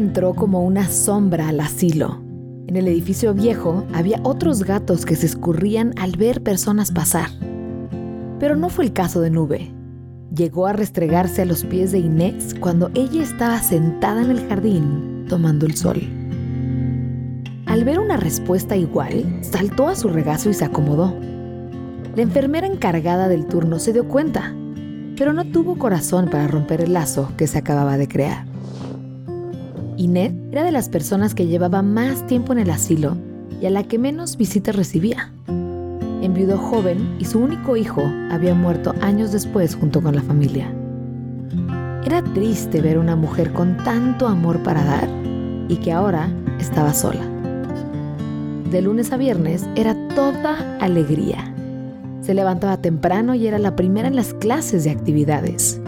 entró como una sombra al asilo. En el edificio viejo había otros gatos que se escurrían al ver personas pasar. Pero no fue el caso de Nube. Llegó a restregarse a los pies de Inés cuando ella estaba sentada en el jardín tomando el sol. Al ver una respuesta igual, saltó a su regazo y se acomodó. La enfermera encargada del turno se dio cuenta, pero no tuvo corazón para romper el lazo que se acababa de crear. Inés era de las personas que llevaba más tiempo en el asilo y a la que menos visitas recibía. Enviudó joven y su único hijo había muerto años después junto con la familia. Era triste ver una mujer con tanto amor para dar y que ahora estaba sola. De lunes a viernes era toda alegría. Se levantaba temprano y era la primera en las clases de actividades.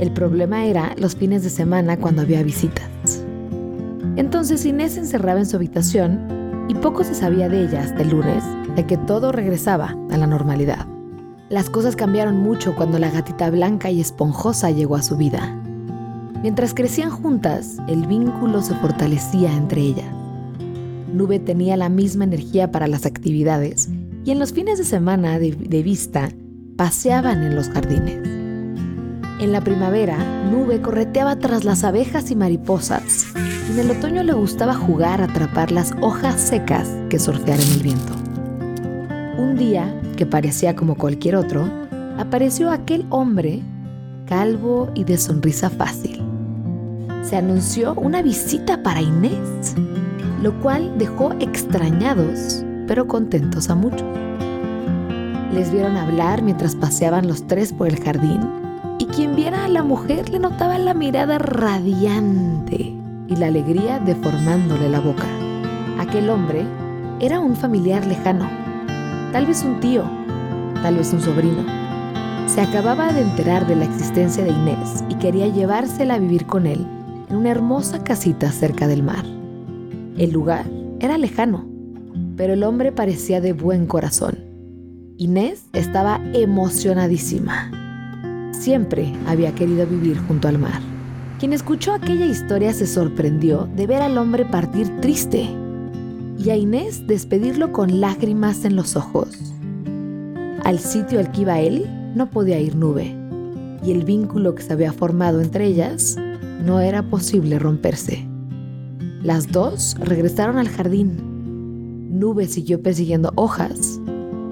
El problema era los fines de semana cuando había visitas. Entonces Inés se encerraba en su habitación y poco se sabía de ella hasta el lunes, de que todo regresaba a la normalidad. Las cosas cambiaron mucho cuando la gatita blanca y esponjosa llegó a su vida. Mientras crecían juntas, el vínculo se fortalecía entre ellas. Nube tenía la misma energía para las actividades y en los fines de semana de, vista paseaban en los jardines. En la primavera, Nube correteaba tras las abejas y mariposas. En el otoño le gustaba jugar a atrapar las hojas secas que surfear en el viento. Un día, que parecía como cualquier otro, apareció aquel hombre, calvo y de sonrisa fácil. Se anunció una visita para Inés lo cual dejó extrañados, pero contentos a muchos. Les vieron hablar mientras paseaban los tres por el jardín, y quien viera a la mujer le notaba la mirada radiante la alegría deformándole la boca. Aquel hombre era un familiar lejano, tal vez un tío, tal vez un sobrino. Se acababa de enterar de la existencia de Inés y quería llevársela a vivir con él en una hermosa casita cerca del mar. El lugar era lejano, pero el hombre parecía de buen corazón. Inés estaba emocionadísima. Siempre había querido vivir junto al mar. Quien escuchó aquella historia se sorprendió de ver al hombre partir triste y a Inés despedirlo con lágrimas en los ojos. Al sitio al que iba él no podía ir nube y el vínculo que se había formado entre ellas no era posible romperse. Las dos regresaron al jardín. Nube siguió persiguiendo hojas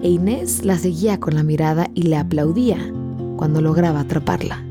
e Inés la seguía con la mirada y le aplaudía cuando lograba atraparla.